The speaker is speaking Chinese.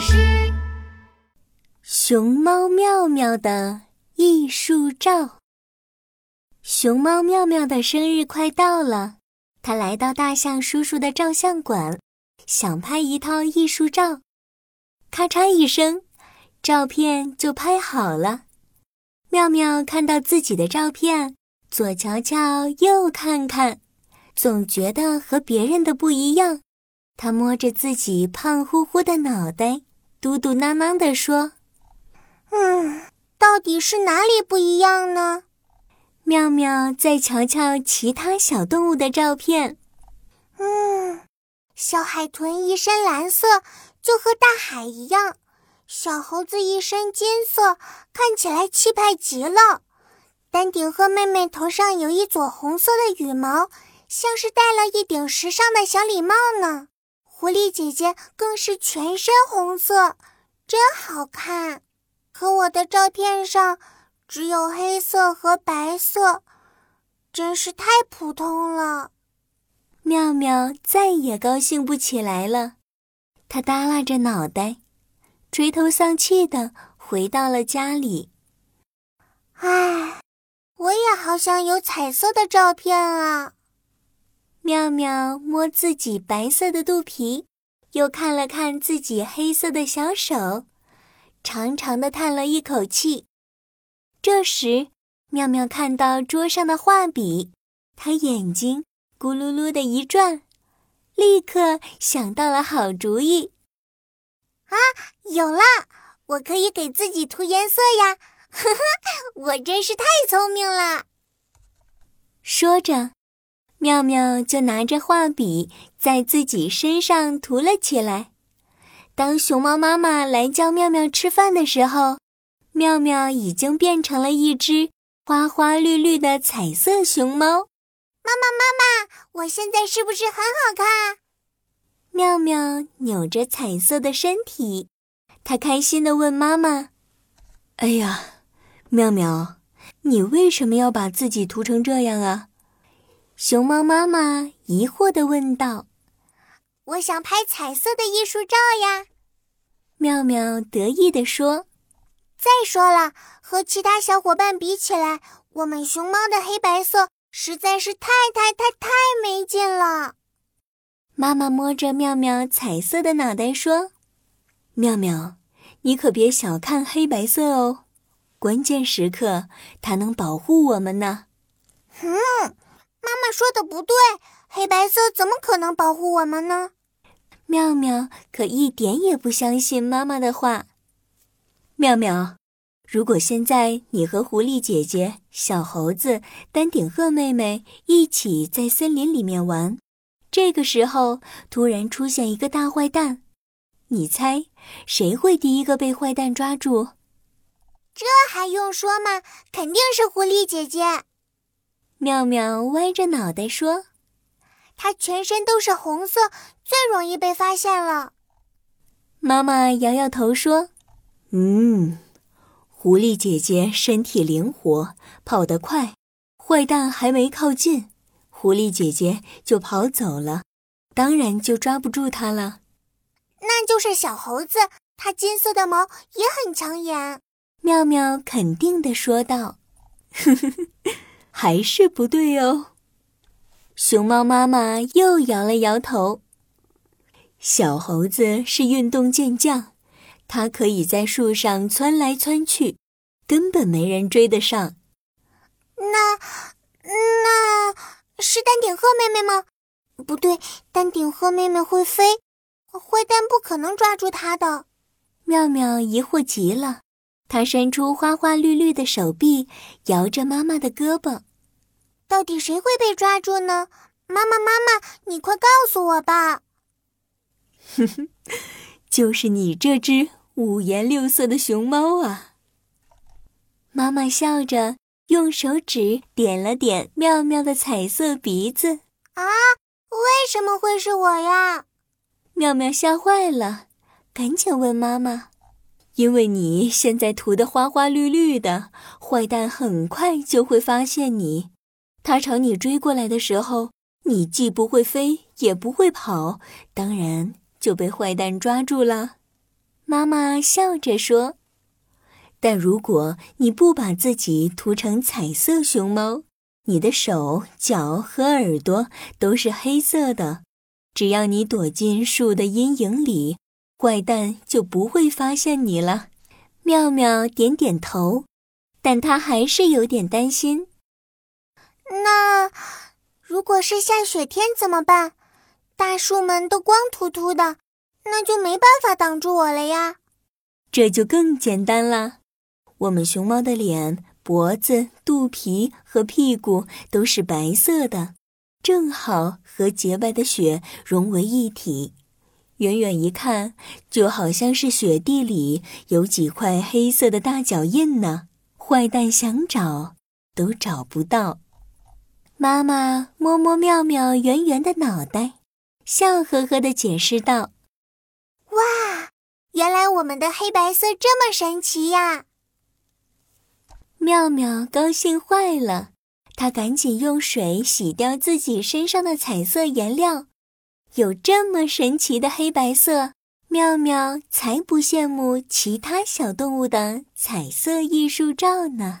是。熊猫妙妙的艺术照。熊猫妙妙的生日快到了，他来到大象叔叔的照相馆，想拍一套艺术照。咔嚓一声，照片就拍好了。妙妙看到自己的照片，左瞧瞧，右看看，总觉得和别人的不一样。他摸着自己胖乎乎的脑袋，嘟嘟囔囔地说：“嗯，到底是哪里不一样呢？”妙妙再瞧瞧其他小动物的照片，嗯，小海豚一身蓝色，就和大海一样；小猴子一身金色，看起来气派极了。丹顶鹤妹妹头上有一撮红色的羽毛，像是戴了一顶时尚的小礼帽呢。狐狸姐姐更是全身红色，真好看。可我的照片上只有黑色和白色，真是太普通了。妙妙再也高兴不起来了，她耷拉着脑袋，垂头丧气的回到了家里。唉，我也好想有彩色的照片啊。妙妙摸自己白色的肚皮，又看了看自己黑色的小手，长长的叹了一口气。这时，妙妙看到桌上的画笔，她眼睛咕噜噜的一转，立刻想到了好主意。啊，有了！我可以给自己涂颜色呀！呵呵，我真是太聪明了。说着。妙妙就拿着画笔在自己身上涂了起来。当熊猫妈妈来叫妙妙吃饭的时候，妙妙已经变成了一只花花绿绿的彩色熊猫。妈妈，妈妈，我现在是不是很好看？妙妙扭着彩色的身体，她开心地问妈妈：“哎呀，妙妙，你为什么要把自己涂成这样啊？”熊猫妈妈疑惑地问道：“我想拍彩色的艺术照呀。”妙妙得意地说：“再说了，和其他小伙伴比起来，我们熊猫的黑白色实在是太太太太没劲了。”妈妈摸着妙妙彩色的脑袋说：“妙妙，你可别小看黑白色哦，关键时刻它能保护我们呢。”嗯。妈妈说的不对，黑白色怎么可能保护我们呢？妙妙可一点也不相信妈妈的话。妙妙，如果现在你和狐狸姐姐、小猴子、丹顶鹤妹妹一起在森林里面玩，这个时候突然出现一个大坏蛋，你猜谁会第一个被坏蛋抓住？这还用说吗？肯定是狐狸姐姐。妙妙歪着脑袋说：“它全身都是红色，最容易被发现了。”妈妈摇摇头说：“嗯，狐狸姐姐身体灵活，跑得快，坏蛋还没靠近，狐狸姐姐就跑走了，当然就抓不住它了。”那就是小猴子，它金色的毛也很抢眼。妙妙肯定的说道：“呵呵呵。”还是不对哦。熊猫妈妈又摇了摇头。小猴子是运动健将，它可以在树上窜来窜去，根本没人追得上。那那是丹顶鹤妹妹吗？不对，丹顶鹤妹妹会飞，坏蛋不可能抓住它的。妙妙疑惑极了，她伸出花花绿绿的手臂，摇着妈妈的胳膊。到底谁会被抓住呢？妈妈，妈妈，你快告诉我吧！哼哼，就是你这只五颜六色的熊猫啊！妈妈笑着用手指点了点妙妙的彩色鼻子。啊，为什么会是我呀？妙妙吓坏了，赶紧问妈妈：“因为你现在涂的花花绿绿的，坏蛋很快就会发现你。”他朝你追过来的时候，你既不会飞，也不会跑，当然就被坏蛋抓住了。妈妈笑着说：“但如果你不把自己涂成彩色熊猫，你的手脚和耳朵都是黑色的。只要你躲进树的阴影里，坏蛋就不会发现你了。”妙妙点点头，但他还是有点担心。那如果是下雪天怎么办？大树们都光秃秃的。那就没办法挡住我了呀！这就更简单了。我们熊猫的脸、脖子、肚皮和屁股都是白色的，正好和洁白的雪融为一体。远远一看，就好像是雪地里有几块黑色的大脚印呢。坏蛋想找都找不到。妈妈摸摸妙妙圆圆的脑袋，笑呵呵地解释道。哇，原来我们的黑白色这么神奇呀！妙妙高兴坏了，她赶紧用水洗掉自己身上的彩色颜料。有这么神奇的黑白色，妙妙才不羡慕其他小动物的彩色艺术照呢。